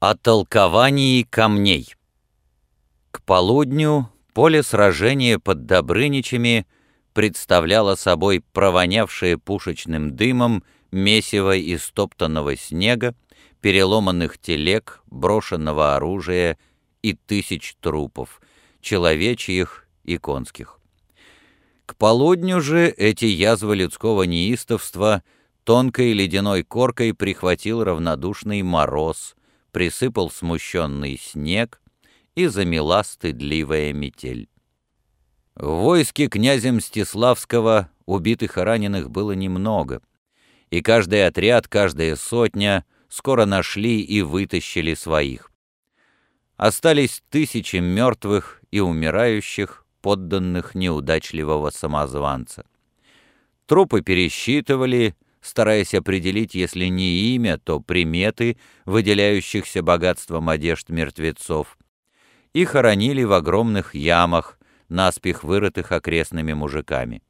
О толковании камней. К полудню поле сражения под Добрыничами представляло собой провонявшее пушечным дымом месиво из топтанного снега, переломанных телег, брошенного оружия и тысяч трупов, человечьих и конских. К полудню же эти язвы людского неистовства тонкой ледяной коркой прихватил равнодушный мороз, присыпал смущенный снег и замела стыдливая метель. В войске князя Мстиславского убитых и раненых было немного, и каждый отряд, каждая сотня скоро нашли и вытащили своих. Остались тысячи мертвых и умирающих, подданных неудачливого самозванца. Трупы пересчитывали, стараясь определить, если не имя, то приметы, выделяющихся богатством одежд мертвецов. И хоронили в огромных ямах, наспех вырытых окрестными мужиками.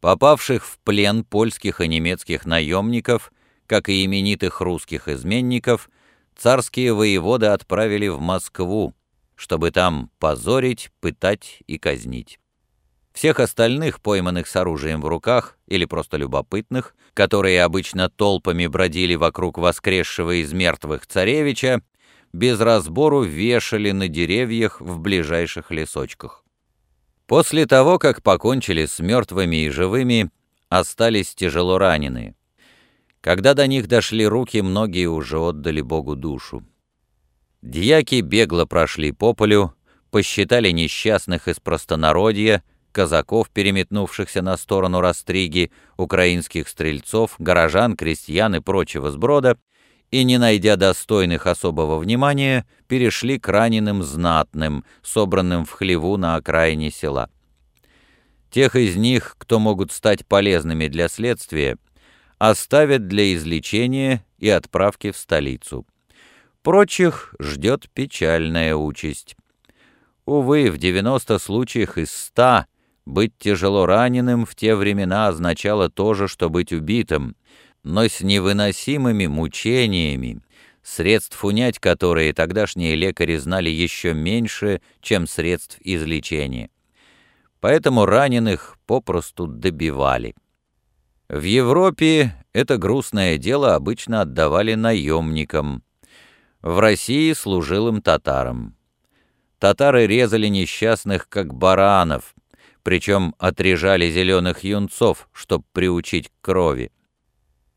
Попавших в плен польских и немецких наемников, как и именитых русских изменников, царские воеводы отправили в Москву, чтобы там позорить, пытать и казнить. Всех остальных, пойманных с оружием в руках или просто любопытных, которые обычно толпами бродили вокруг воскресшего из мертвых царевича, без разбору вешали на деревьях в ближайших лесочках. После того, как покончили с мертвыми и живыми, остались тяжело раненые. Когда до них дошли руки, многие уже отдали Богу душу. Дьяки бегло прошли по полю, посчитали несчастных из простонародья, казаков, переметнувшихся на сторону Растриги, украинских стрельцов, горожан, крестьян и прочего сброда, и, не найдя достойных особого внимания, перешли к раненым знатным, собранным в хлеву на окраине села. Тех из них, кто могут стать полезными для следствия, оставят для излечения и отправки в столицу. Прочих ждет печальная участь. Увы, в 90 случаях из 100 быть тяжело раненым в те времена означало то же, что быть убитым, но с невыносимыми мучениями, средств унять которые тогдашние лекари знали еще меньше, чем средств излечения. Поэтому раненых попросту добивали. В Европе это грустное дело обычно отдавали наемникам, в России служилым татарам. Татары резали несчастных как баранов, причем отрежали зеленых юнцов, чтобы приучить к крови.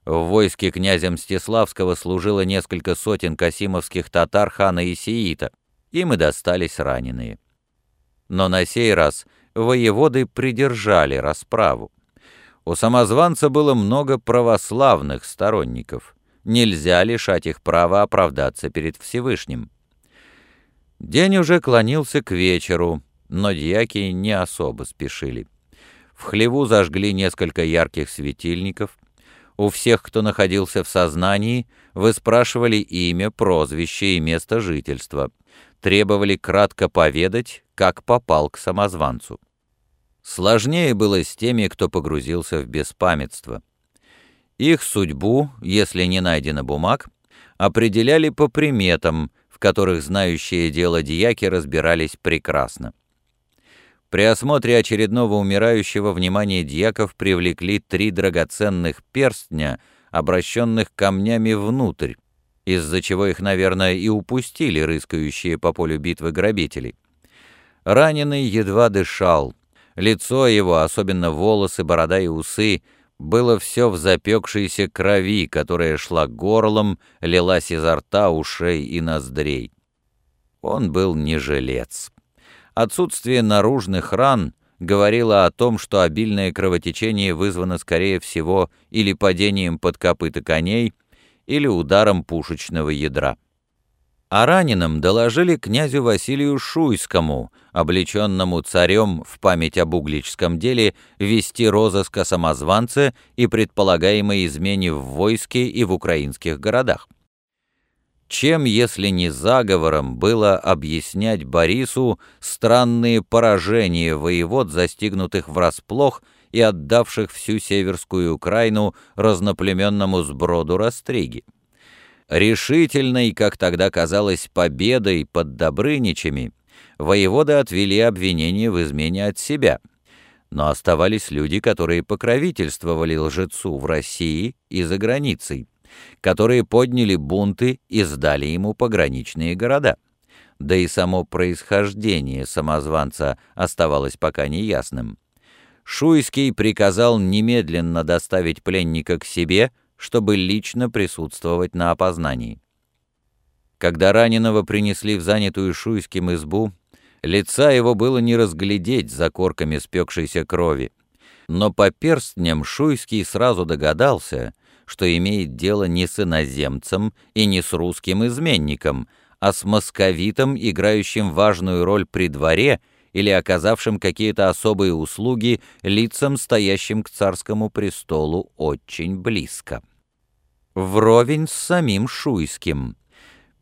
В войске князя Мстиславского служило несколько сотен касимовских татар хана Исиита, им и достались раненые. Но на сей раз воеводы придержали расправу. У самозванца было много православных сторонников. Нельзя лишать их права оправдаться перед Всевышним. День уже клонился к вечеру, но дьяки не особо спешили. В хлеву зажгли несколько ярких светильников. У всех, кто находился в сознании, выспрашивали имя, прозвище и место жительства. Требовали кратко поведать, как попал к самозванцу. Сложнее было с теми, кто погрузился в беспамятство. Их судьбу, если не найдено бумаг, определяли по приметам, в которых знающие дело дьяки разбирались прекрасно. При осмотре очередного умирающего внимание дьяков привлекли три драгоценных перстня, обращенных камнями внутрь, из-за чего их, наверное, и упустили рыскающие по полю битвы грабители. Раненый едва дышал. Лицо его, особенно волосы, борода и усы, было все в запекшейся крови, которая шла горлом, лилась изо рта, ушей и ноздрей. Он был не жилец. Отсутствие наружных ран говорило о том, что обильное кровотечение вызвано, скорее всего, или падением под копыта коней, или ударом пушечного ядра. О раненом доложили князю Василию Шуйскому, облеченному царем в память об угличском деле вести розыск о самозванце и предполагаемой измене в войске и в украинских городах. Чем, если не заговором, было объяснять Борису странные поражения воевод, застигнутых врасплох и отдавших всю Северскую Украину разноплеменному сброду Растриги? Решительной, как тогда казалось, победой под Добрыничами, воеводы отвели обвинение в измене от себя. Но оставались люди, которые покровительствовали лжецу в России и за границей, которые подняли бунты и сдали ему пограничные города. Да и само происхождение самозванца оставалось пока неясным. Шуйский приказал немедленно доставить пленника к себе, чтобы лично присутствовать на опознании. Когда раненого принесли в занятую Шуйским избу, лица его было не разглядеть за корками спекшейся крови, но по перстням Шуйский сразу догадался, что имеет дело не с иноземцем и не с русским изменником, а с московитом, играющим важную роль при дворе — или оказавшим какие-то особые услуги лицам, стоящим к царскому престолу очень близко. Вровень с самим Шуйским.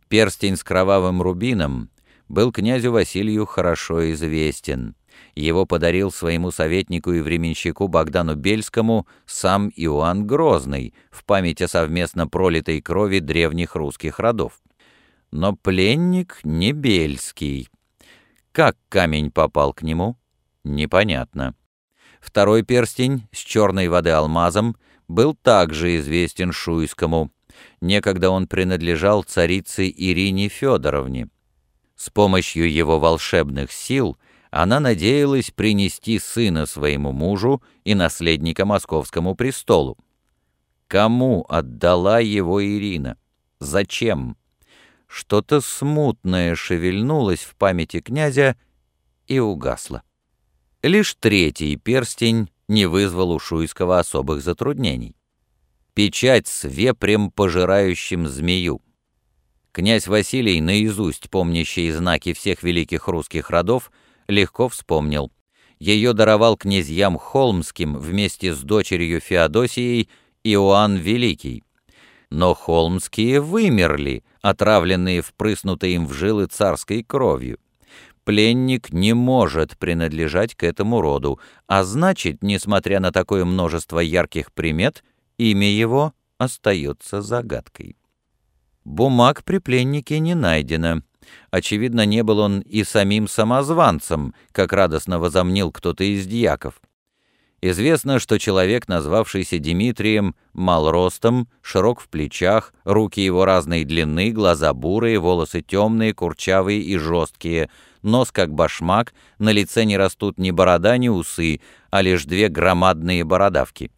Перстень с кровавым рубином был князю Василию хорошо известен. Его подарил своему советнику и временщику Богдану Бельскому сам Иоанн Грозный в память о совместно пролитой крови древних русских родов. Но пленник не Бельский, как камень попал к нему, непонятно. Второй перстень с черной воды алмазом был также известен Шуйскому. Некогда он принадлежал царице Ирине Федоровне. С помощью его волшебных сил она надеялась принести сына своему мужу и наследника московскому престолу. Кому отдала его Ирина? Зачем? что-то смутное шевельнулось в памяти князя и угасло. Лишь третий перстень не вызвал у Шуйского особых затруднений. Печать с вепрем, пожирающим змею. Князь Василий, наизусть помнящий знаки всех великих русских родов, легко вспомнил. Ее даровал князьям Холмским вместе с дочерью Феодосией Иоанн Великий. Но холмские вымерли, отравленные впрыснутой им в жилы царской кровью. Пленник не может принадлежать к этому роду, а значит, несмотря на такое множество ярких примет, имя его остается загадкой. Бумаг при пленнике не найдено. Очевидно, не был он и самим самозванцем, как радостно возомнил кто-то из дьяков. Известно, что человек, назвавшийся Дмитрием, мал ростом, широк в плечах, руки его разной длины, глаза бурые, волосы темные, курчавые и жесткие, нос как башмак, на лице не растут ни борода, ни усы, а лишь две громадные бородавки.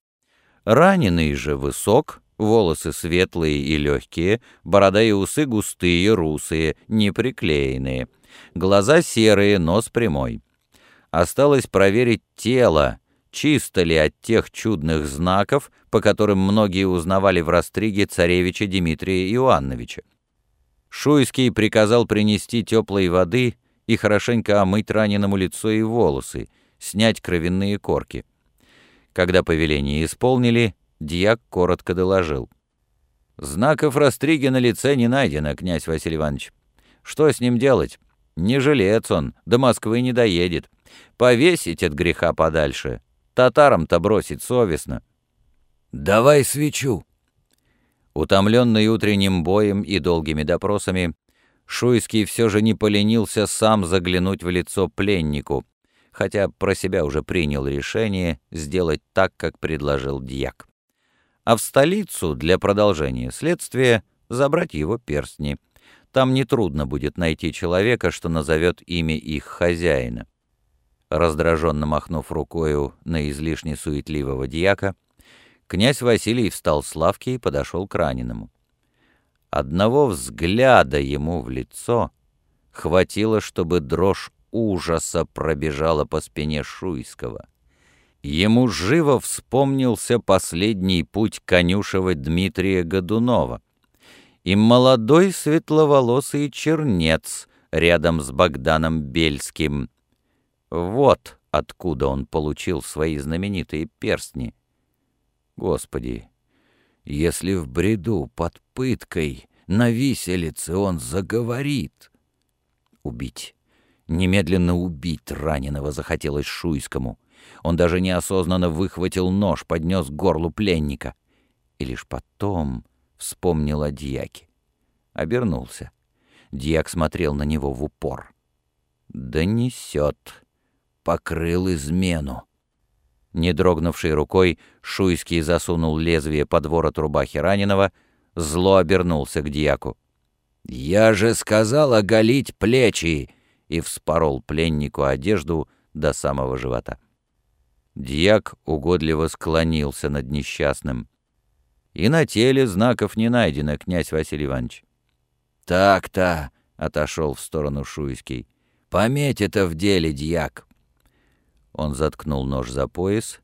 Раненый же высок, волосы светлые и легкие, борода и усы густые, русые, неприклеенные, глаза серые, нос прямой. Осталось проверить тело, чисто ли от тех чудных знаков, по которым многие узнавали в Растриге царевича Дмитрия Иоанновича. Шуйский приказал принести теплой воды и хорошенько омыть раненому лицо и волосы, снять кровяные корки. Когда повеление исполнили, дьяк коротко доложил. «Знаков Растриги на лице не найдено, князь Василий Иванович. Что с ним делать? Не жилец он, до Москвы не доедет. Повесить от греха подальше, Татарам-то бросить совестно. «Давай свечу!» Утомленный утренним боем и долгими допросами, Шуйский все же не поленился сам заглянуть в лицо пленнику, хотя про себя уже принял решение сделать так, как предложил дьяк. А в столицу для продолжения следствия забрать его перстни. Там нетрудно будет найти человека, что назовет имя их хозяина. Раздраженно махнув рукою на излишне суетливого дьяка, князь Василий встал с лавки и подошел к раненому. Одного взгляда ему в лицо хватило, чтобы дрожь ужаса пробежала по спине Шуйского. Ему живо вспомнился последний путь конюшева Дмитрия Годунова и молодой светловолосый чернец рядом с Богданом Бельским — вот откуда он получил свои знаменитые перстни. Господи, если в бреду под пыткой на виселице он заговорит. Убить, немедленно убить раненого захотелось Шуйскому. Он даже неосознанно выхватил нож, поднес к горлу пленника. И лишь потом вспомнил о дьяке. Обернулся. Дьяк смотрел на него в упор. «Да несет. Покрыл измену». Не дрогнувшей рукой, Шуйский засунул лезвие под ворот рубахи раненого, зло обернулся к дьяку. «Я же сказал оголить плечи!» и вспорол пленнику одежду до самого живота. Дьяк угодливо склонился над несчастным. «И на теле знаков не найдено, князь Василий Иванович». «Так-то», — отошел в сторону Шуйский, — «пометь это в деле, дьяк». Он заткнул нож за пояс,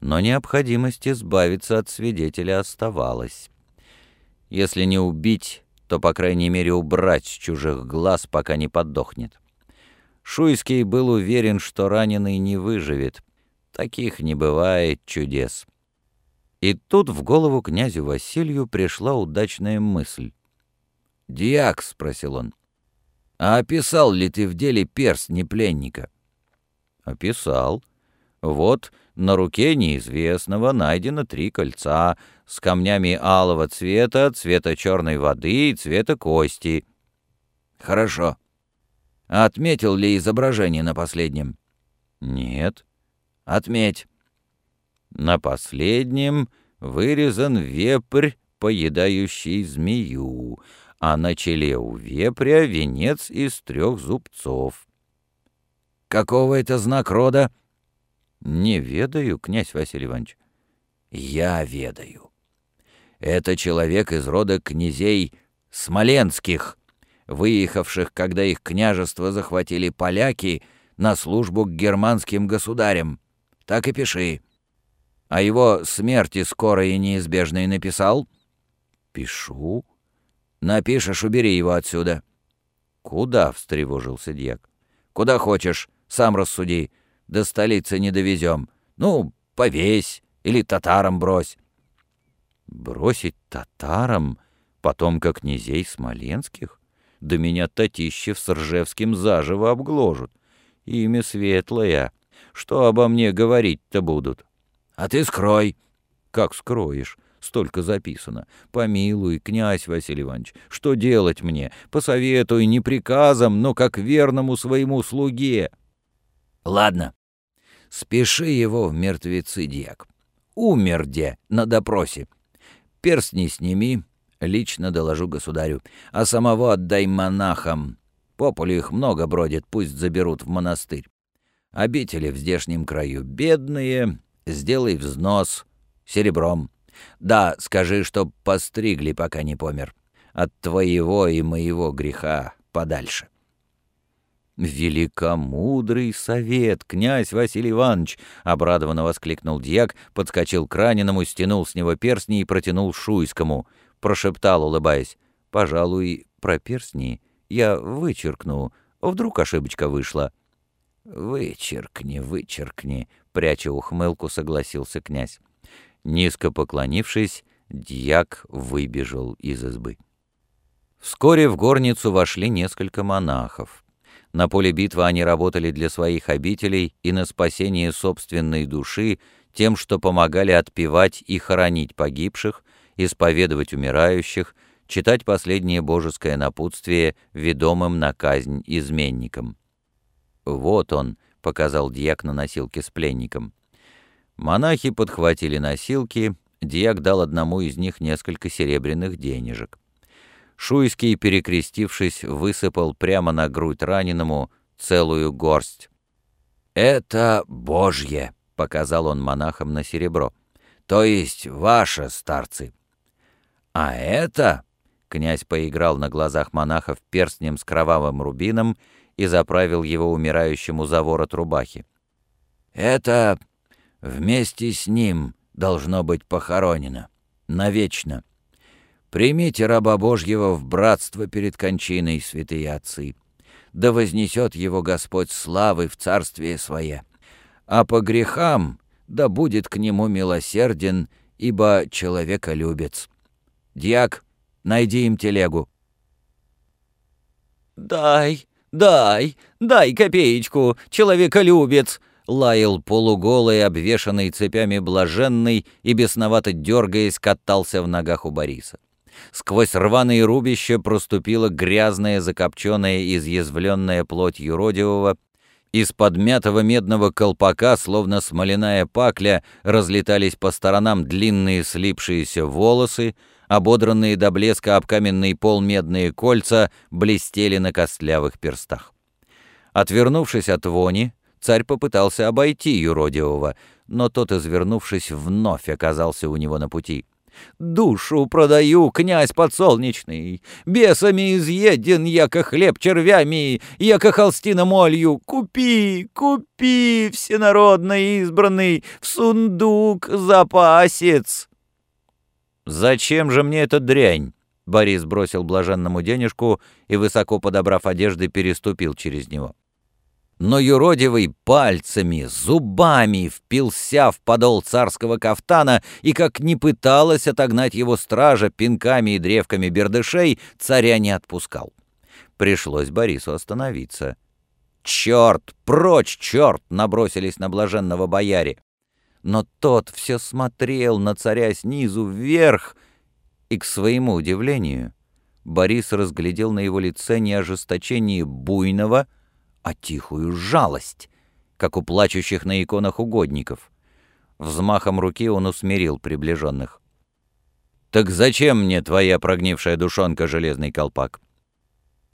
но необходимость избавиться от свидетеля оставалась. Если не убить, то, по крайней мере, убрать с чужих глаз, пока не подохнет. Шуйский был уверен, что раненый не выживет. Таких не бывает чудес. И тут в голову князю Василию пришла удачная мысль. «Диак», — спросил он, — «а описал ли ты в деле перстни пленника?» «Описал. Вот на руке неизвестного найдено три кольца с камнями алого цвета, цвета черной воды и цвета кости». «Хорошо. А отметил ли изображение на последнем? Нет. Отметь. На последнем вырезан вепрь, поедающий змею, а на челе у вепря венец из трех зубцов. Какого это знак рода? Не ведаю, князь Василий Иванович. Я ведаю. Это человек из рода князей Смоленских, выехавших, когда их княжество захватили поляки, на службу к германским государям. Так и пиши. А его смерти скоро и неизбежной написал? Пишу. Напишешь, убери его отсюда. Куда? — встревожился дьяк. Куда хочешь, сам рассуди. До столицы не довезем. Ну, повесь или татарам брось. Бросить татарам, потомка князей смоленских? Да меня Татищев с Ржевским заживо обгложат. Имя светлое. Что обо мне говорить-то будут? А ты скрой. Как скроешь? Столько записано. Помилуй, князь Василий Иванович, что делать мне? Посоветуй не приказом, но как верному своему слуге. Ладно, спеши его в мертвецы, дьяк. Умер де на допросе. Перстни сними, Лично доложу государю. А самого отдай монахам. По полю их много бродит, пусть заберут в монастырь. Обители в здешнем краю бедные, сделай взнос серебром. Да, скажи, чтоб постригли, пока не помер. От твоего и моего греха подальше. «Великомудрый совет, князь Василий Иванович!» — обрадованно воскликнул дьяк, подскочил к раненому, стянул с него перстни и протянул Шуйскому — прошептал, улыбаясь. «Пожалуй, про перстни я вычеркну. Вдруг ошибочка вышла». «Вычеркни, вычеркни», — пряча ухмылку, согласился князь. Низко поклонившись, дьяк выбежал из избы. Вскоре в горницу вошли несколько монахов. На поле битвы они работали для своих обителей и на спасение собственной души тем, что помогали отпевать и хоронить погибших, исповедовать умирающих, читать последнее божеское напутствие ведомым на казнь изменникам. «Вот он», — показал дьяк на носилке с пленником. Монахи подхватили носилки, дьяк дал одному из них несколько серебряных денежек. Шуйский, перекрестившись, высыпал прямо на грудь раненому целую горсть. «Это Божье», — показал он монахам на серебро. «То есть ваше, старцы. А это...» Князь поиграл на глазах монахов перстнем с кровавым рубином и заправил его умирающему за ворот рубахи. «Это вместе с ним должно быть похоронено. Навечно. Примите раба Божьего в братство перед кончиной, святые отцы. Да вознесет его Господь славы в царствие свое. А по грехам да будет к нему милосерден, ибо человеколюбец. «Дьяк, найди им телегу». «Дай, дай, дай копеечку, человеколюбец!» лаял полуголый, обвешанный цепями блаженный и бесновато дергаясь катался в ногах у Бориса. Сквозь рваные рубища проступила грязная, закопченная, изъязвленная плоть юродивого. Из подмятого медного колпака, словно смоляная пакля, разлетались по сторонам длинные слипшиеся волосы, ободранные до блеска об каменный пол медные кольца блестели на костлявых перстах. Отвернувшись от вони, царь попытался обойти юродивого, но тот, извернувшись, вновь оказался у него на пути. «Душу продаю, князь подсолнечный, бесами изъеден, яко хлеб червями, яко холстина молью. Купи, купи, всенародно избранный, в сундук запасец!» «Зачем же мне эта дрянь?» Борис бросил блаженному денежку и, высоко подобрав одежды, переступил через него. Но юродивый пальцами, зубами впился в подол царского кафтана, и как не пыталась отогнать его стража пинками и древками бердышей, царя не отпускал. Пришлось Борису остановиться. «Черт! Прочь, черт!» — набросились на блаженного бояре но тот все смотрел на царя снизу вверх, и, к своему удивлению, Борис разглядел на его лице не ожесточение буйного, а тихую жалость, как у плачущих на иконах угодников. Взмахом руки он усмирил приближенных. «Так зачем мне твоя прогнившая душонка, железный колпак?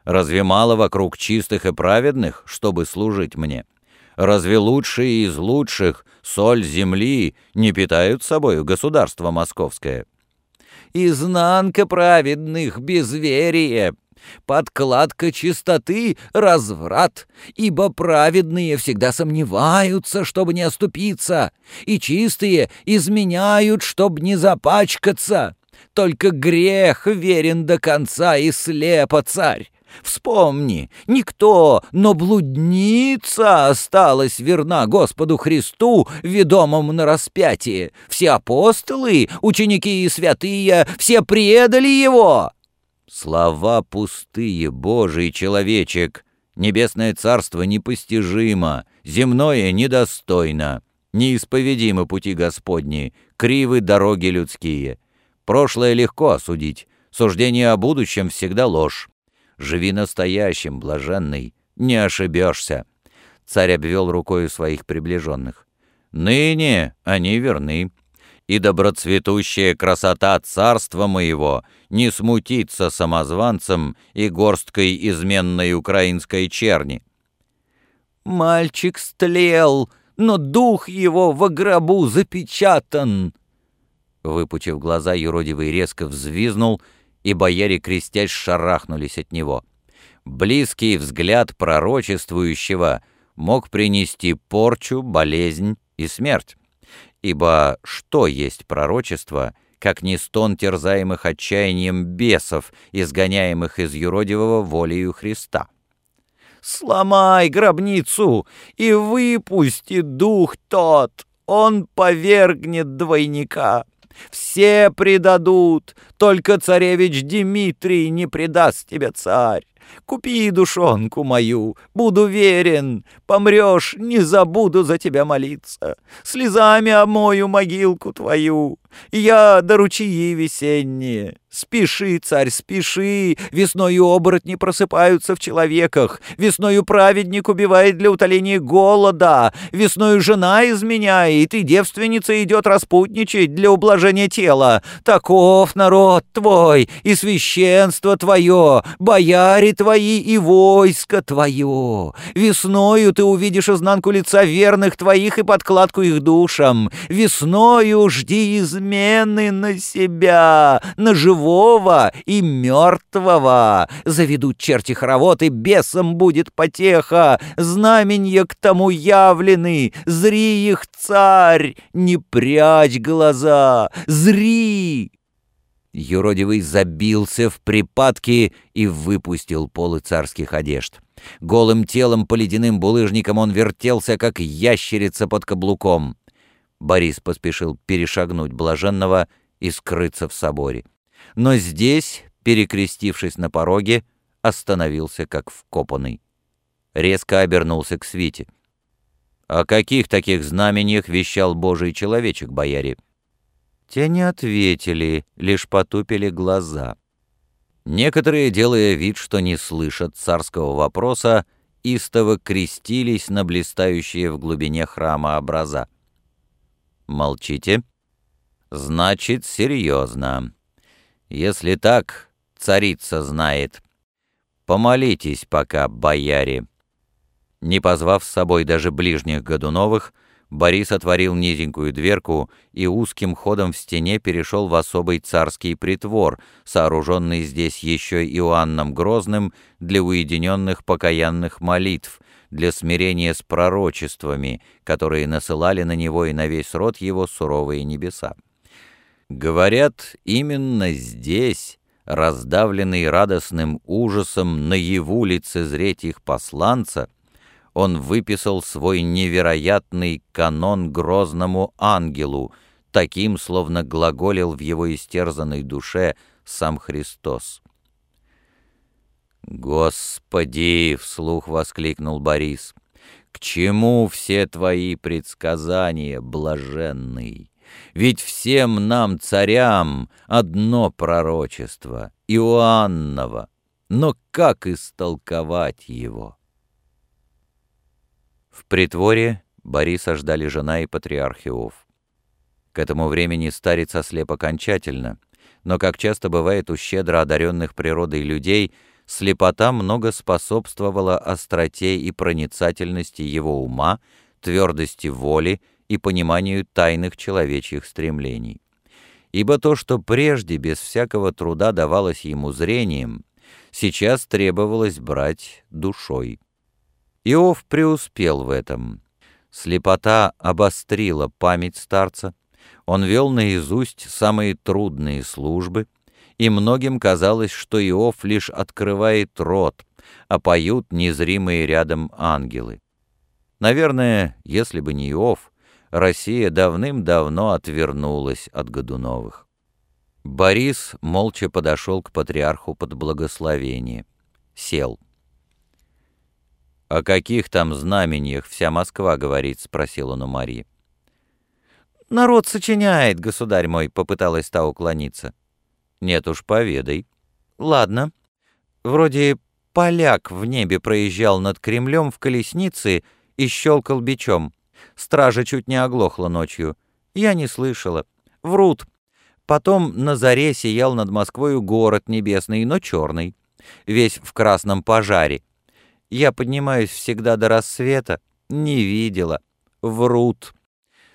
Разве мало вокруг чистых и праведных, чтобы служить мне?» Разве лучшие из лучших, соль земли, не питают собою государство московское? Изнанка праведных — безверие, подкладка чистоты — разврат, ибо праведные всегда сомневаются, чтобы не оступиться, и чистые изменяют, чтобы не запачкаться. Только грех верен до конца и слепо царь. Вспомни, никто, но блудница осталась верна Господу Христу, ведомому на распятие. Все апостолы, ученики и святые, все предали его. Слова пустые, Божий человечек. Небесное царство непостижимо, земное недостойно. Неисповедимы пути Господни, кривы дороги людские. Прошлое легко осудить, суждение о будущем всегда ложь. Живи настоящим, блаженный, не ошибешься. Царь обвел рукою своих приближенных. Ныне они верны, и доброцветущая красота царства моего не смутится самозванцем и горсткой изменной украинской черни. Мальчик стлел, но дух его во гробу запечатан. Выпучив глаза, юродивый резко взвизнул — и бояре, крестясь, шарахнулись от него. Близкий взгляд пророчествующего мог принести порчу, болезнь и смерть. Ибо что есть пророчество, как не стон терзаемых отчаянием бесов, изгоняемых из юродивого волею Христа? «Сломай гробницу и выпусти дух тот, он повергнет двойника!» Все предадут, только царевич Дмитрий не предаст тебя, царь. Купи душонку мою, буду верен, помрешь, не забуду за тебя молиться. Слезами омою могилку твою, я до ручьи весенние. Спеши, царь, спеши, весною оборотни просыпаются в человеках, весною праведник убивает для утоления голода, весною жена изменяет, и девственница идет распутничать для ублажения тела. Таков народ твой, и священство твое, бояре твои и войско твое. Весною ты увидишь изнанку лица верных твоих и подкладку их душам. Весною жди измены на себя, на живого и мертвого. Заведут черти хоровод, и бесом будет потеха. Знаменья к тому явлены, зри их, царь, не прячь глаза, зри!» Юродивый забился в припадке и выпустил полы царских одежд. Голым телом по ледяным булыжникам он вертелся, как ящерица под каблуком. Борис поспешил перешагнуть блаженного и скрыться в соборе. Но здесь, перекрестившись на пороге, остановился как вкопанный. Резко обернулся к свите. «О каких таких знамениях вещал Божий человечек, бояре?» Те не ответили, лишь потупили глаза. Некоторые, делая вид, что не слышат царского вопроса, истово крестились на блистающие в глубине храма образа. «Молчите?» «Значит, серьезно. Если так, царица знает. Помолитесь пока, бояре». Не позвав с собой даже ближних Годуновых, Борис отворил низенькую дверку и узким ходом в стене перешел в особый царский притвор, сооруженный здесь еще Иоанном Грозным для уединенных покаянных молитв, для смирения с пророчествами, которые насылали на него и на весь род его суровые небеса. Говорят, именно здесь, раздавленный радостным ужасом наяву лицезреть их посланца, он выписал свой невероятный канон грозному ангелу, таким, словно глаголил в его истерзанной душе сам Христос. «Господи!» — вслух воскликнул Борис. «К чему все твои предсказания, блаженный? Ведь всем нам, царям, одно пророчество, Иоанново, но как истолковать его?» В притворе Бориса ждали жена и патриарх Иов. К этому времени старец ослеп окончательно, но, как часто бывает у щедро одаренных природой людей, слепота много способствовала остроте и проницательности его ума, твердости воли и пониманию тайных человечьих стремлений. Ибо то, что прежде без всякого труда давалось ему зрением, сейчас требовалось брать душой. Иов преуспел в этом. Слепота обострила память старца, он вел наизусть самые трудные службы, и многим казалось, что Иов лишь открывает рот, а поют незримые рядом ангелы. Наверное, если бы не Иов, Россия давным-давно отвернулась от Годуновых. Борис молча подошел к патриарху под благословение. Сел. «О каких там знамениях вся Москва говорит?» — спросил он у Марии. «Народ сочиняет, государь мой», — попыталась та уклониться. «Нет уж, поведай». «Ладно. Вроде поляк в небе проезжал над Кремлем в колеснице и щелкал бичом. Стража чуть не оглохла ночью. Я не слышала. Врут. Потом на заре сиял над Москвою город небесный, но черный. Весь в красном пожаре. Я поднимаюсь всегда до рассвета. Не видела. Врут.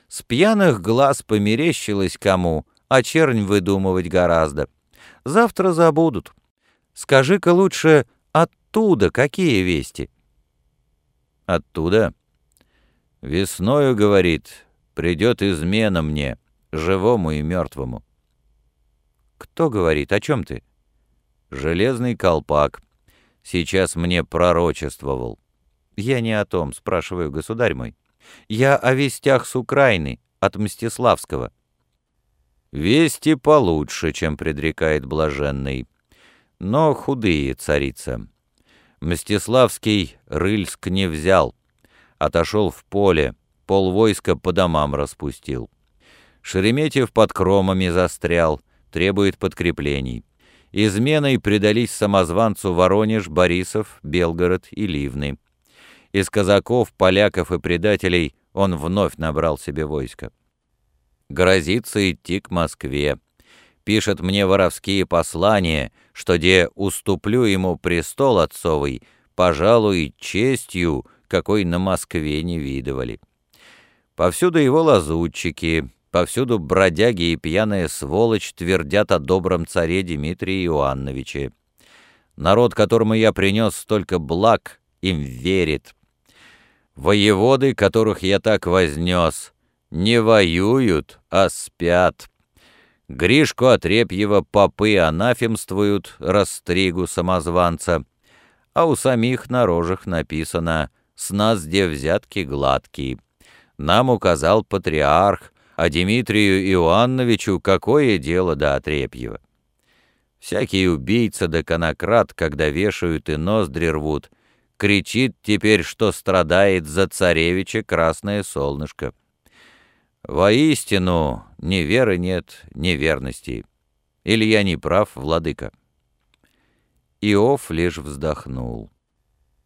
С пьяных глаз померещилось кому, а чернь выдумывать гораздо. Завтра забудут. Скажи-ка лучше, оттуда какие вести? Оттуда? Весною, говорит, придет измена мне, живому и мертвому. Кто говорит, о чем ты? Железный колпак сейчас мне пророчествовал. Я не о том, спрашиваю, государь мой. Я о вестях с Украины, от Мстиславского. Вести получше, чем предрекает блаженный, но худые, царица. Мстиславский Рыльск не взял, отошел в поле, пол войска по домам распустил. Шереметьев под кромами застрял, требует подкреплений. Изменой предались самозванцу Воронеж, Борисов, Белгород и Ливны. Из казаков, поляков и предателей он вновь набрал себе войско. Грозится идти к Москве. Пишет мне воровские послания, что где уступлю ему престол отцовый, пожалуй, честью, какой на Москве не видывали. Повсюду его лазутчики, Повсюду бродяги и пьяная сволочь твердят о добром царе Дмитрии Иоанновиче. Народ, которому я принес столько благ, им верит. Воеводы, которых я так вознес, не воюют, а спят. Гришку Отрепьева попы анафемствуют, растригу самозванца, а у самих на рожах написано «С нас где взятки гладкие». Нам указал патриарх, а Дмитрию Иоанновичу какое дело до Отрепьева? Всякий убийца да конократ, когда вешают и ноздри рвут, кричит теперь, что страдает за царевича красное солнышко. Воистину, ни веры нет, ни верности. Или я не прав, владыка?» Иов лишь вздохнул.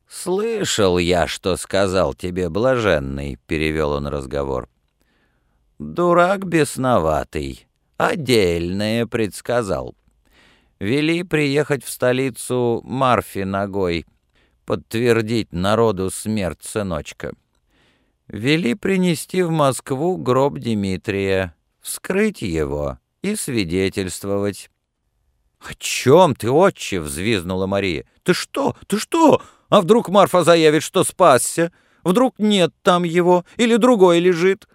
«Слышал я, что сказал тебе блаженный», — перевел он разговор. «Дурак бесноватый, отдельное предсказал. Вели приехать в столицу Марфи ногой, подтвердить народу смерть сыночка. Вели принести в Москву гроб Дмитрия, вскрыть его и свидетельствовать». «О чем ты, отче?» — взвизнула Мария. «Ты что? Ты что? А вдруг Марфа заявит, что спасся? Вдруг нет там его, или другой лежит?»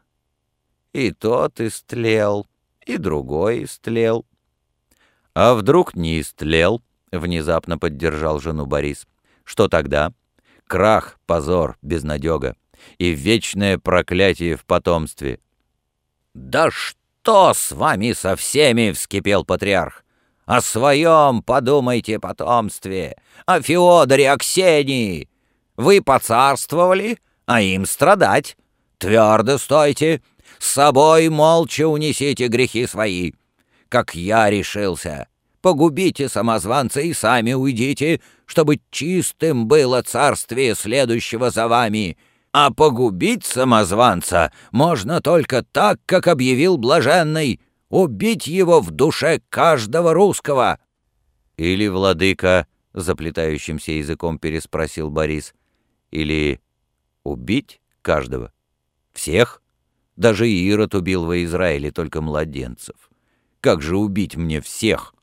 И тот истлел, и другой истлел. «А вдруг не истлел?» — внезапно поддержал жену Борис. «Что тогда? Крах, позор, безнадега и вечное проклятие в потомстве». «Да что с вами со всеми?» — вскипел патриарх. О своем подумайте потомстве, о Феодоре, о Ксении. Вы поцарствовали, а им страдать. Твердо стойте, с собой молча унесите грехи свои. Как я решился, погубите самозванца и сами уйдите, чтобы чистым было царствие следующего за вами. А погубить самозванца можно только так, как объявил блаженный — убить его в душе каждого русского!» «Или, владыка, — заплетающимся языком переспросил Борис, — или убить каждого? Всех? Даже Ирод убил во Израиле только младенцев. Как же убить мне всех?»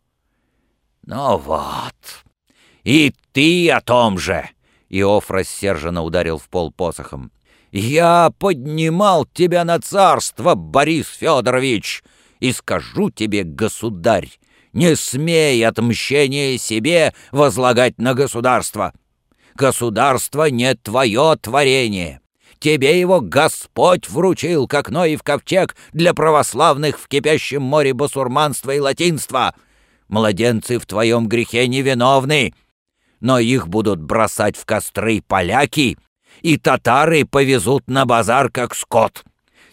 «Ну вот, и ты о том же!» Иов рассерженно ударил в пол посохом. «Я поднимал тебя на царство, Борис Федорович! и скажу тебе, государь, не смей отмщение себе возлагать на государство. Государство не твое творение. Тебе его Господь вручил, как Ноев ковчег, для православных в кипящем море басурманства и латинства. Младенцы в твоем грехе невиновны, но их будут бросать в костры поляки, и татары повезут на базар, как скот.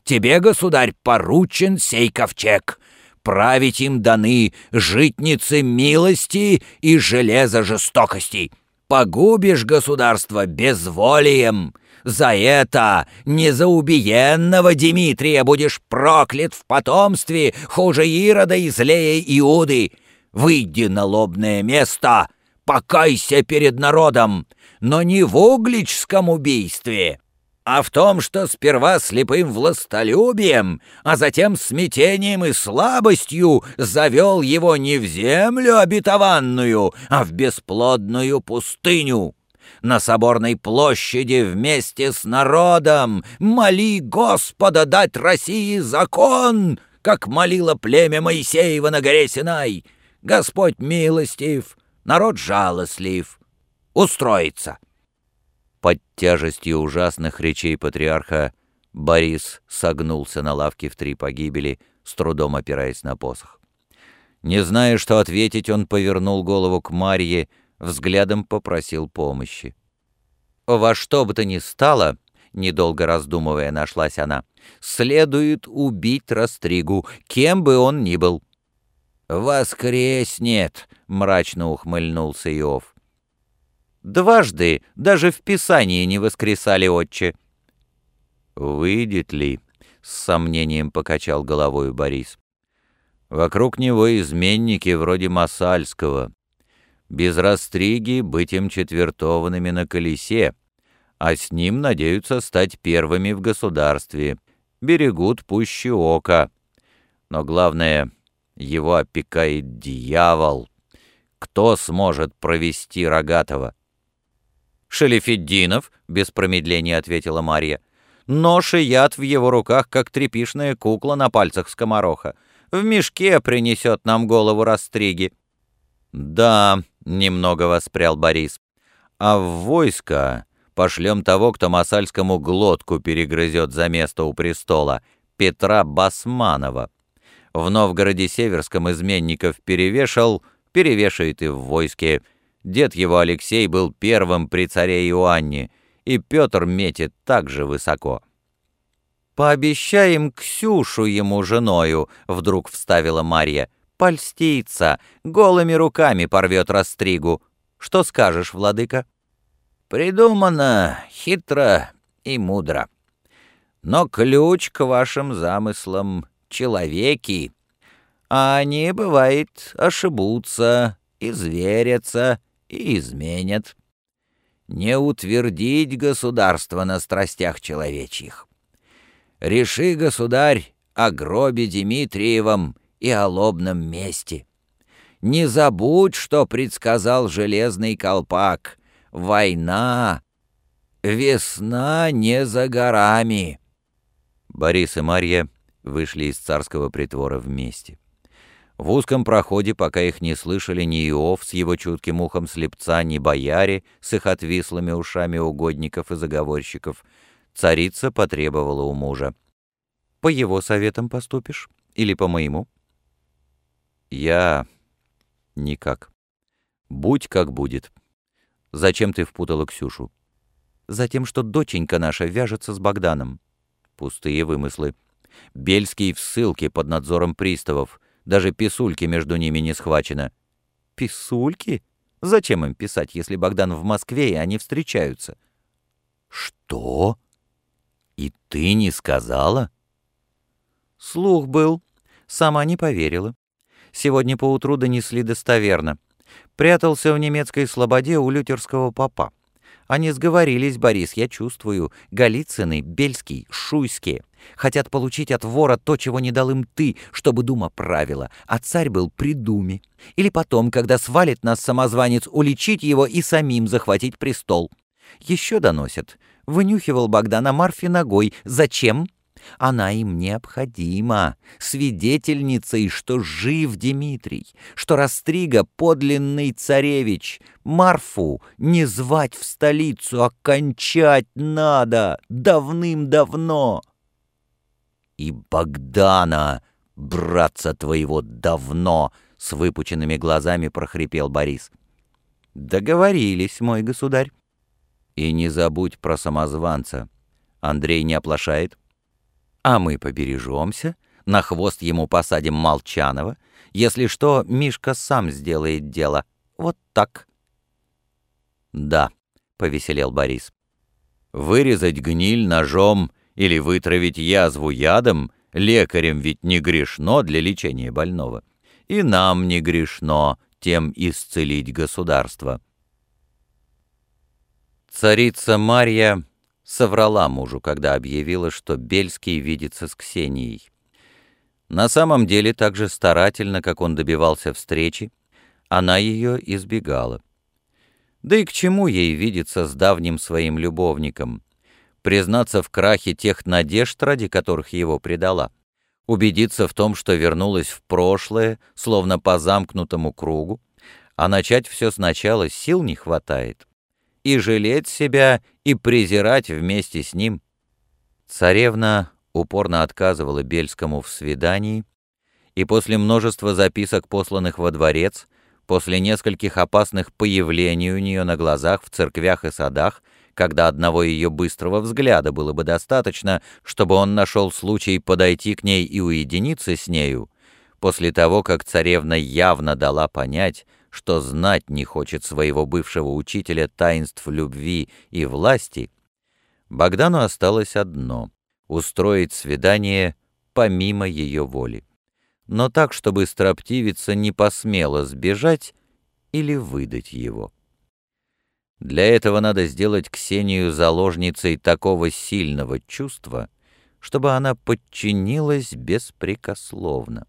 Тебе, государь, поручен сей ковчег. Править им даны житницы милости и железо жестокости. Погубишь государство безволием. За это, не за убиенного Дмитрия, будешь проклят в потомстве, хуже Ирода и злее Иуды. Выйди на лобное место, покайся перед народом, но не в угличском убийстве, а в том, что сперва слепым властолюбием, а затем смятением и слабостью завел его не в землю обетованную, а в бесплодную пустыню. На соборной площади вместе с народом моли Господа дать России закон, как молило племя Моисеева на горе Синай. Господь милостив, народ жалостлив. Устроится. Под тяжестью ужасных речей патриарха Борис согнулся на лавке в три погибели, с трудом опираясь на посох. Не зная, что ответить, он повернул голову к Марье, взглядом попросил помощи. «Во что бы то ни стало», — недолго раздумывая нашлась она, — «следует убить Растригу, кем бы он ни был». «Воскреснет», — мрачно ухмыльнулся Иов. Дважды даже в Писании не воскресали отче. «Выйдет ли?» — с сомнением покачал головой Борис. «Вокруг него изменники вроде Масальского. Без растриги быть им четвертованными на колесе, а с ним надеются стать первыми в государстве, берегут пуще ока. Но главное, его опекает дьявол. Кто сможет провести Рогатого?» «Шелефеддинов», — без промедления ответила Марья. «Нож и яд в его руках, как тряпишная кукла на пальцах скомороха. В мешке принесет нам голову растриги». «Да», — немного воспрял Борис. «А в войско пошлем того, кто Масальскому глотку перегрызет за место у престола, Петра Басманова. В Новгороде Северском изменников перевешал, перевешает и в войске». Дед его Алексей был первым при царе Иоанне, и Петр метит так же высоко. «Пообещаем Ксюшу ему женою», — вдруг вставила Марья. «Польстится, голыми руками порвет растригу. Что скажешь, владыка?» «Придумано хитро и мудро. Но ключ к вашим замыслам — человеки, а они, бывает, ошибутся, изверятся и изменят. Не утвердить государство на страстях человечьих. Реши, государь, о гробе Дмитриевом и о лобном месте. Не забудь, что предсказал железный колпак. Война, весна не за горами. Борис и Марья вышли из царского притвора вместе. В узком проходе, пока их не слышали ни Иов с его чутким ухом слепца, ни бояре с их отвислыми ушами угодников и заговорщиков, царица потребовала у мужа. «По его советам поступишь? Или по моему?» «Я... никак. Будь как будет. Зачем ты впутала Ксюшу?» «Затем, что доченька наша вяжется с Богданом». «Пустые вымыслы. Бельский в ссылке под надзором приставов» Даже писульки между ними не схвачено. Писульки? Зачем им писать, если Богдан в Москве, и они встречаются? Что? И ты не сказала? Слух был. Сама не поверила. Сегодня поутру донесли достоверно. Прятался в немецкой слободе у лютерского папа. Они сговорились, Борис, я чувствую. Голицыны, Бельский, Шуйские. Хотят получить от вора то, чего не дал им ты, чтобы дума правила, а царь был при думе. Или потом, когда свалит нас самозванец, уличить его и самим захватить престол. Еще доносят. Вынюхивал Богдана Марфи ногой. Зачем? Она им необходима, свидетельницей, что жив Дмитрий, что Растрига — подлинный царевич. Марфу не звать в столицу, а кончать надо давным-давно. И Богдана, братца твоего, давно, с выпученными глазами прохрипел Борис. Договорились, мой государь. И не забудь про самозванца. Андрей не оплошает. А мы побережемся, на хвост ему посадим Молчанова. Если что, Мишка сам сделает дело. Вот так. Да, повеселел Борис. Вырезать гниль ножом или вытравить язву ядом лекарям ведь не грешно для лечения больного. И нам не грешно тем исцелить государство. Царица Марья соврала мужу, когда объявила, что Бельский видится с Ксенией. На самом деле, так же старательно, как он добивался встречи, она ее избегала. Да и к чему ей видеться с давним своим любовником? Признаться в крахе тех надежд, ради которых его предала? Убедиться в том, что вернулась в прошлое, словно по замкнутому кругу? А начать все сначала сил не хватает и жалеть себя, и презирать вместе с ним. Царевна упорно отказывала Бельскому в свидании, и после множества записок, посланных во дворец, после нескольких опасных появлений у нее на глазах в церквях и садах, когда одного ее быстрого взгляда было бы достаточно, чтобы он нашел случай подойти к ней и уединиться с нею, после того, как царевна явно дала понять, что знать не хочет своего бывшего учителя таинств любви и власти, Богдану осталось одно — устроить свидание помимо ее воли, но так, чтобы строптивица не посмела сбежать или выдать его. Для этого надо сделать Ксению заложницей такого сильного чувства, чтобы она подчинилась беспрекословно.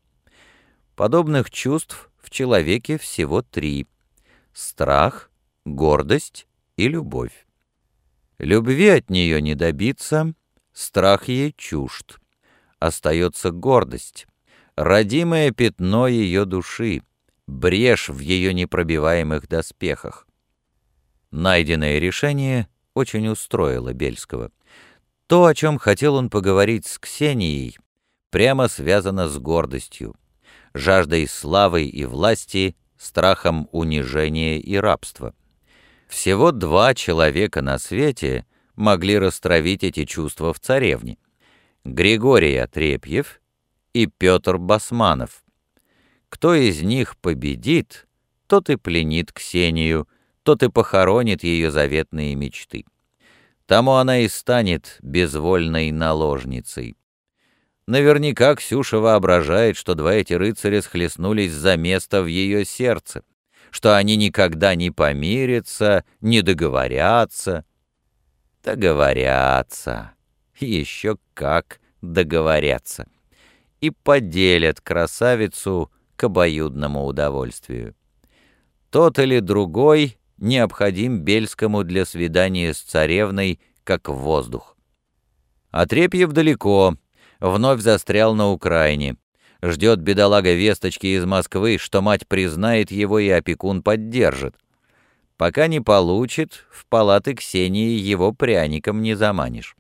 Подобных чувств в человеке всего три — страх, гордость и любовь. Любви от нее не добиться, страх ей чужд. Остается гордость, родимое пятно ее души, брешь в ее непробиваемых доспехах. Найденное решение очень устроило Бельского. То, о чем хотел он поговорить с Ксенией, прямо связано с гордостью жаждой славы и власти, страхом унижения и рабства. Всего два человека на свете могли растравить эти чувства в царевне. Григорий Отрепьев и Петр Басманов. Кто из них победит, тот и пленит Ксению, тот и похоронит ее заветные мечты. Тому она и станет безвольной наложницей. Наверняка Ксюша воображает, что два эти рыцаря схлестнулись за место в ее сердце, что они никогда не помирятся, не договорятся. Договорятся. Еще как договорятся. И поделят красавицу к обоюдному удовольствию. Тот или другой необходим Бельскому для свидания с царевной, как воздух. Отрепьев далеко, вновь застрял на Украине. Ждет бедолага весточки из Москвы, что мать признает его и опекун поддержит. Пока не получит, в палаты Ксении его пряником не заманишь.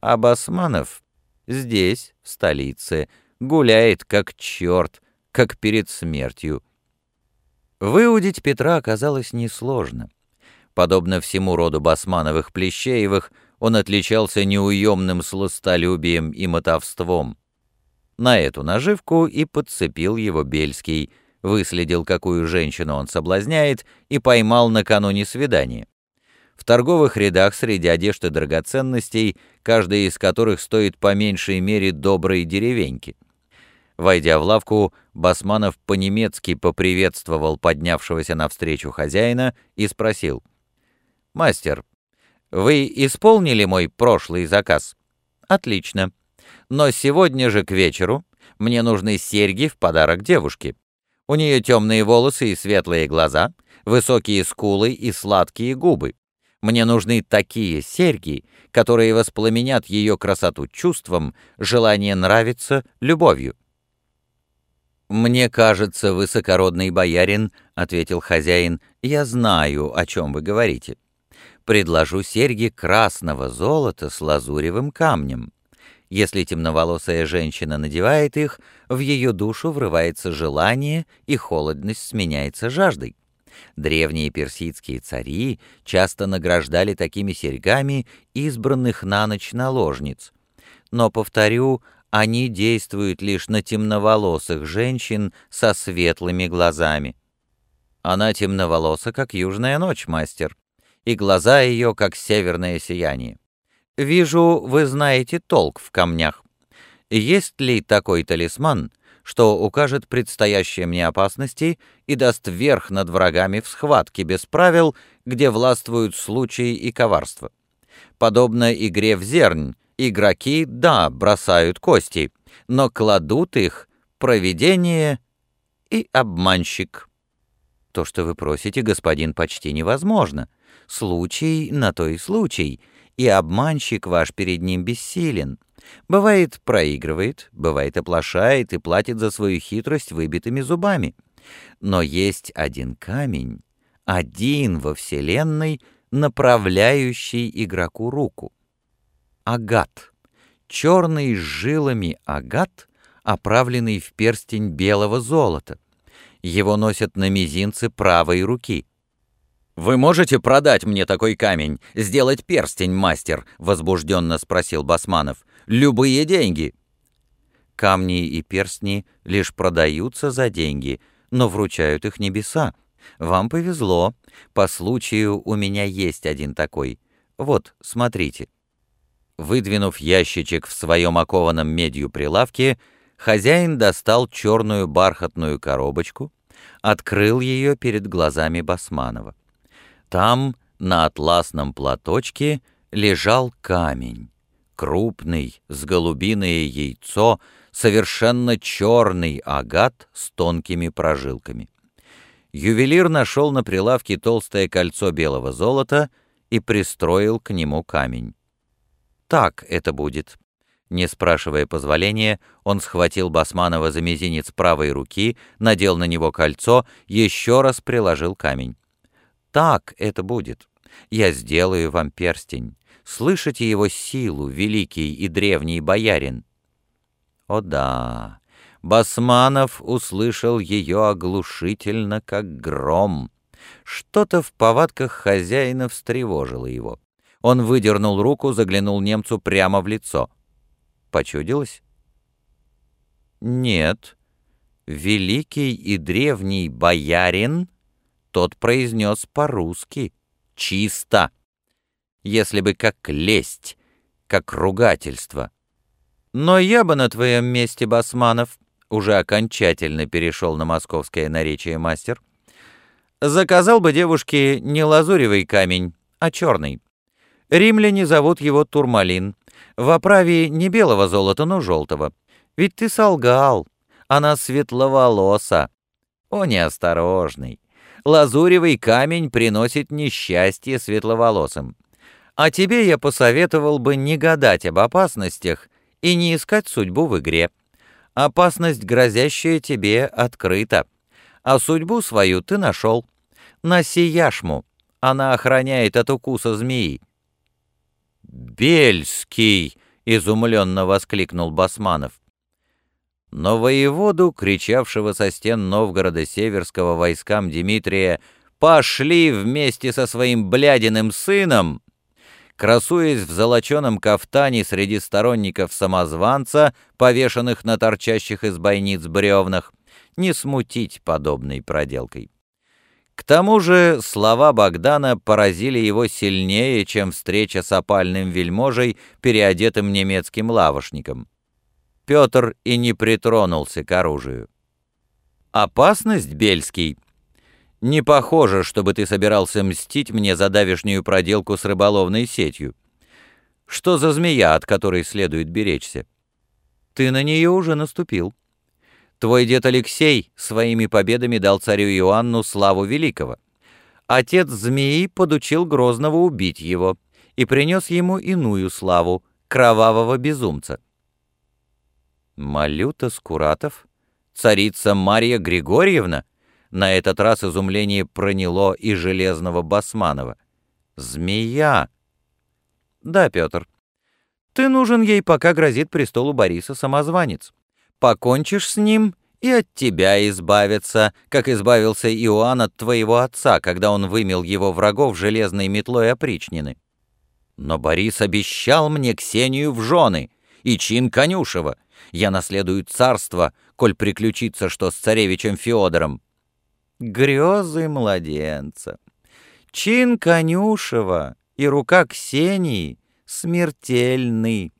А Басманов здесь, в столице, гуляет как черт, как перед смертью. Выудить Петра оказалось несложно. Подобно всему роду Басмановых-Плещеевых, он отличался неуемным сластолюбием и мотовством. На эту наживку и подцепил его Бельский, выследил, какую женщину он соблазняет, и поймал накануне свидания. В торговых рядах среди одежды драгоценностей, каждая из которых стоит по меньшей мере доброй деревеньки. Войдя в лавку, Басманов по-немецки поприветствовал поднявшегося навстречу хозяина и спросил. «Мастер, вы исполнили мой прошлый заказ? Отлично. Но сегодня же к вечеру мне нужны серьги в подарок девушке. У нее темные волосы и светлые глаза, высокие скулы и сладкие губы. Мне нужны такие серьги, которые воспламенят ее красоту чувством, желание нравиться любовью. «Мне кажется, высокородный боярин», — ответил хозяин, — «я знаю, о чем вы говорите предложу серьги красного золота с лазуревым камнем. Если темноволосая женщина надевает их, в ее душу врывается желание, и холодность сменяется жаждой. Древние персидские цари часто награждали такими серьгами избранных на ночь наложниц. Но, повторю, они действуют лишь на темноволосых женщин со светлыми глазами. Она темноволоса, как южная ночь, мастер и глаза ее, как северное сияние. Вижу, вы знаете толк в камнях. Есть ли такой талисман, что укажет предстоящие мне опасности и даст верх над врагами в схватке без правил, где властвуют случаи и коварство? Подобно игре в зернь, игроки, да, бросают кости, но кладут их провидение и обманщик. То, что вы просите, господин, почти невозможно. Случай на то и случай, и обманщик ваш перед ним бессилен. Бывает, проигрывает, бывает, оплошает и платит за свою хитрость выбитыми зубами. Но есть один камень, один во Вселенной, направляющий игроку руку. Агат. Черный с жилами агат, оправленный в перстень белого золота. Его носят на мизинце правой руки — «Вы можете продать мне такой камень, сделать перстень, мастер?» — возбужденно спросил Басманов. «Любые деньги». Камни и перстни лишь продаются за деньги, но вручают их небеса. Вам повезло. По случаю у меня есть один такой. Вот, смотрите. Выдвинув ящичек в своем окованном медью прилавке, хозяин достал черную бархатную коробочку, открыл ее перед глазами Басманова. Там, на атласном платочке, лежал камень. Крупный, с голубиное яйцо, совершенно черный агат с тонкими прожилками. Ювелир нашел на прилавке толстое кольцо белого золота и пристроил к нему камень. «Так это будет». Не спрашивая позволения, он схватил Басманова за мизинец правой руки, надел на него кольцо, еще раз приложил камень. Так это будет. Я сделаю вам перстень. Слышите его силу, великий и древний боярин? О да, Басманов услышал ее оглушительно, как гром. Что-то в повадках хозяина встревожило его. Он выдернул руку, заглянул немцу прямо в лицо. Почудилось? Нет. Великий и древний боярин, тот произнес по-русски. Чисто. Если бы как лесть, как ругательство. Но я бы на твоем месте, Басманов, уже окончательно перешел на московское наречие мастер, заказал бы девушке не лазуревый камень, а черный. Римляне зовут его турмалин. В оправе не белого золота, но желтого. Ведь ты солгал. Она светловолоса. О, неосторожный. Лазуревый камень приносит несчастье светловолосым. А тебе я посоветовал бы не гадать об опасностях и не искать судьбу в игре. Опасность, грозящая тебе, открыта. А судьбу свою ты нашел. Носи яшму. Она охраняет от укуса змеи. «Бельский!» — изумленно воскликнул Басманов. Но воеводу, кричавшего со стен Новгорода Северского войскам Дмитрия, «Пошли вместе со своим блядиным сыном!» красуясь в золоченом кафтане среди сторонников самозванца, повешенных на торчащих из бойниц бревнах, не смутить подобной проделкой. К тому же слова Богдана поразили его сильнее, чем встреча с опальным вельможей, переодетым немецким лавошником. Петр и не притронулся к оружию. «Опасность, Бельский?» «Не похоже, чтобы ты собирался мстить мне за давешнюю проделку с рыболовной сетью. Что за змея, от которой следует беречься?» «Ты на нее уже наступил». Твой дед Алексей своими победами дал царю Иоанну славу великого. Отец змеи подучил Грозного убить его и принес ему иную славу — кровавого безумца. Малюта Скуратов? Царица Марья Григорьевна? На этот раз изумление проняло и Железного Басманова. Змея! Да, Петр. Ты нужен ей, пока грозит престолу Бориса самозванец покончишь с ним, и от тебя избавится, как избавился Иоанн от твоего отца, когда он вымел его врагов железной метлой опричнины. Но Борис обещал мне Ксению в жены и чин Конюшева. Я наследую царство, коль приключится что с царевичем Феодором. Грезы младенца. Чин Конюшева и рука Ксении смертельны.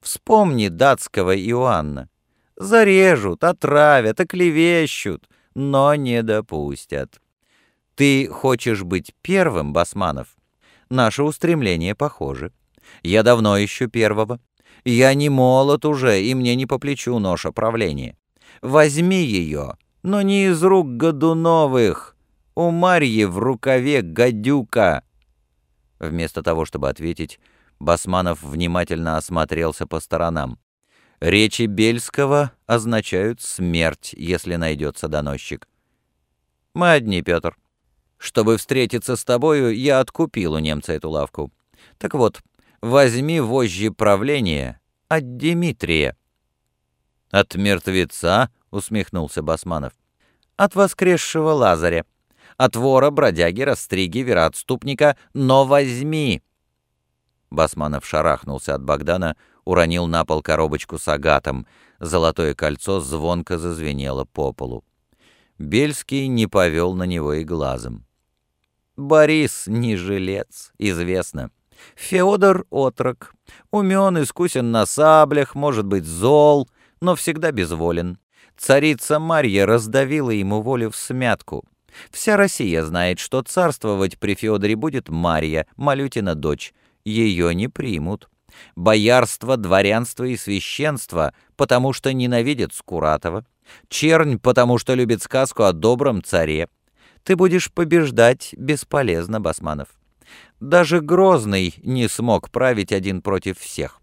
Вспомни датского Иоанна. Зарежут, отравят, оклевещут, но не допустят. Ты хочешь быть первым, Басманов? Наши устремления похожи. Я давно ищу первого. Я не молод уже, и мне не по плечу ноша правления. Возьми ее, но не из рук Годуновых. У Марьи в рукаве гадюка. Вместо того, чтобы ответить, Басманов внимательно осмотрелся по сторонам. Речи Бельского означают смерть, если найдется доносчик. Мы одни, Петр. Чтобы встретиться с тобою, я откупил у немца эту лавку. Так вот, возьми вожжи правления от Дмитрия. От мертвеца, усмехнулся Басманов. От воскресшего Лазаря. От вора, бродяги, растриги, вероотступника, но возьми. Басманов шарахнулся от Богдана, уронил на пол коробочку с агатом. Золотое кольцо звонко зазвенело по полу. Бельский не повел на него и глазом. «Борис не жилец, известно. Феодор — отрок. Умен, искусен на саблях, может быть зол, но всегда безволен. Царица Марья раздавила ему волю в смятку. Вся Россия знает, что царствовать при Феодоре будет Марья, Малютина дочь. Ее не примут боярство, дворянство и священство, потому что ненавидят Скуратова, чернь, потому что любит сказку о добром царе. Ты будешь побеждать бесполезно, Басманов. Даже Грозный не смог править один против всех.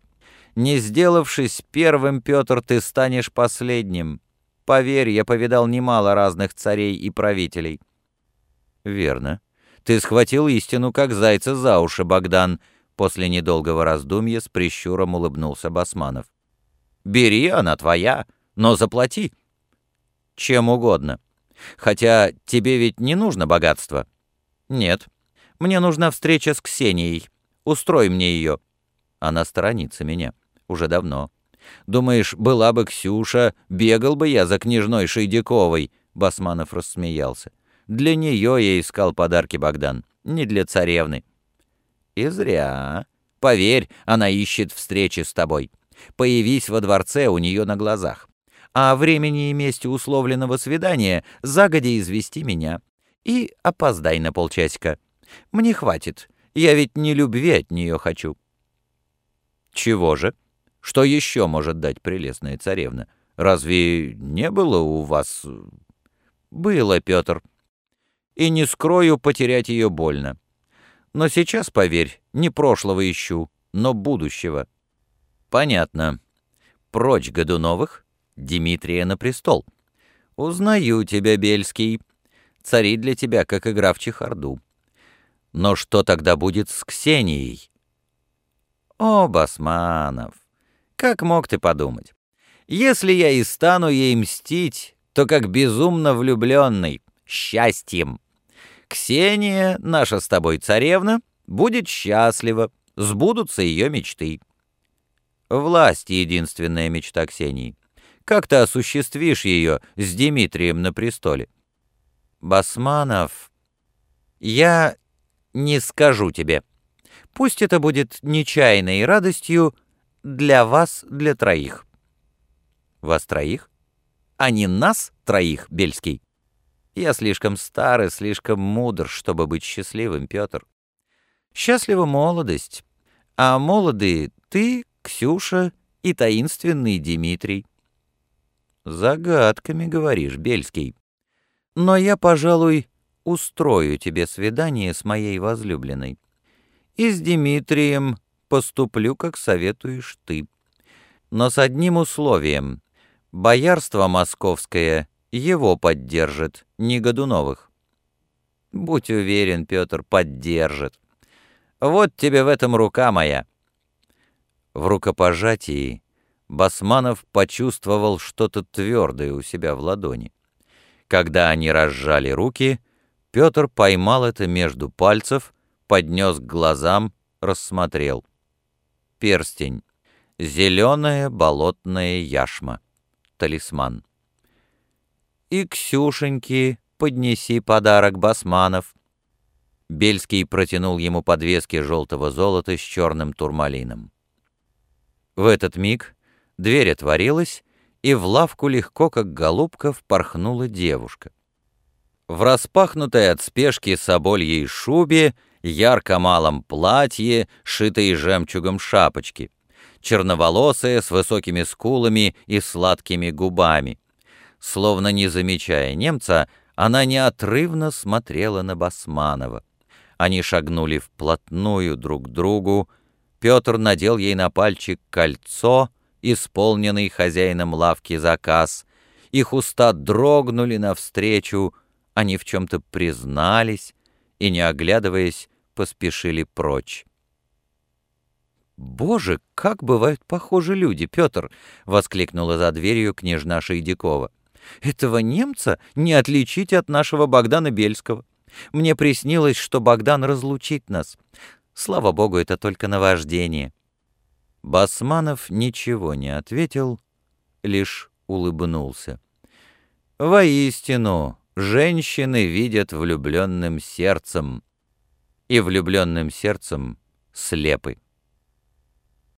Не сделавшись первым, Петр, ты станешь последним. Поверь, я повидал немало разных царей и правителей. Верно. Ты схватил истину, как зайца за уши, Богдан, После недолгого раздумья с прищуром улыбнулся Басманов. «Бери, она твоя, но заплати». «Чем угодно. Хотя тебе ведь не нужно богатство». «Нет. Мне нужна встреча с Ксенией. Устрой мне ее». Она сторонится меня. Уже давно. Думаешь, была бы Ксюша, бегал бы я за княжной Шейдяковой?» Басманов рассмеялся. «Для нее я искал подарки, Богдан, не для царевны». «И зря. Поверь, она ищет встречи с тобой. Появись во дворце у нее на глазах. А о времени и месте условленного свидания загодя извести меня. И опоздай на полчасика. Мне хватит. Я ведь не любви от нее хочу». «Чего же? Что еще может дать прелестная царевна? Разве не было у вас...» «Было, Петр. И не скрою, потерять ее больно. Но сейчас, поверь, не прошлого ищу, но будущего». «Понятно. Прочь Годуновых, Дмитрия на престол. Узнаю тебя, Бельский. Цари для тебя, как игра в чехарду. Но что тогда будет с Ксенией? О, Басманов, как мог ты подумать? Если я и стану ей мстить, то как безумно влюбленный, счастьем. Ксения, наша с тобой царевна, будет счастлива, сбудутся ее мечты. Власть — единственная мечта Ксении. Как ты осуществишь ее с Дмитрием на престоле? Басманов, я не скажу тебе. Пусть это будет нечаянной радостью для вас, для троих. Вас троих? А не нас троих, Бельский? Я слишком стар и слишком мудр, чтобы быть счастливым, Петр. Счастлива молодость, а молодые ты, Ксюша и таинственный Дмитрий. Загадками говоришь, Бельский. Но я, пожалуй, устрою тебе свидание с моей возлюбленной. И с Дмитрием поступлю, как советуешь ты. Но с одним условием. Боярство московское его поддержит, не Годуновых. Будь уверен, Петр, поддержит. Вот тебе в этом рука моя. В рукопожатии Басманов почувствовал что-то твердое у себя в ладони. Когда они разжали руки, Петр поймал это между пальцев, поднес к глазам, рассмотрел. Перстень. Зеленая болотная яшма. Талисман. И Ксюшеньке поднеси подарок Басманов. Бельский протянул ему подвески желтого золота с черным турмалином. В этот миг дверь отворилась, и в лавку легко, как голубка, впорхнула девушка. В распахнутой от спешки собольей шубе, ярко-малом платье, шитой жемчугом шапочки, черноволосая, с высокими скулами и сладкими губами. Словно не замечая немца, она неотрывно смотрела на Басманова. Они шагнули вплотную друг к другу. Петр надел ей на пальчик кольцо — исполненный хозяином лавки заказ. Их уста дрогнули навстречу, они в чем-то признались и, не оглядываясь, поспешили прочь. «Боже, как бывают похожи люди, Петр!» — воскликнула за дверью княжна Шейдякова. «Этого немца не отличить от нашего Богдана Бельского. Мне приснилось, что Богдан разлучит нас. Слава богу, это только наваждение. Басманов ничего не ответил, лишь улыбнулся. Воистину, женщины видят влюбленным сердцем, и влюбленным сердцем слепы.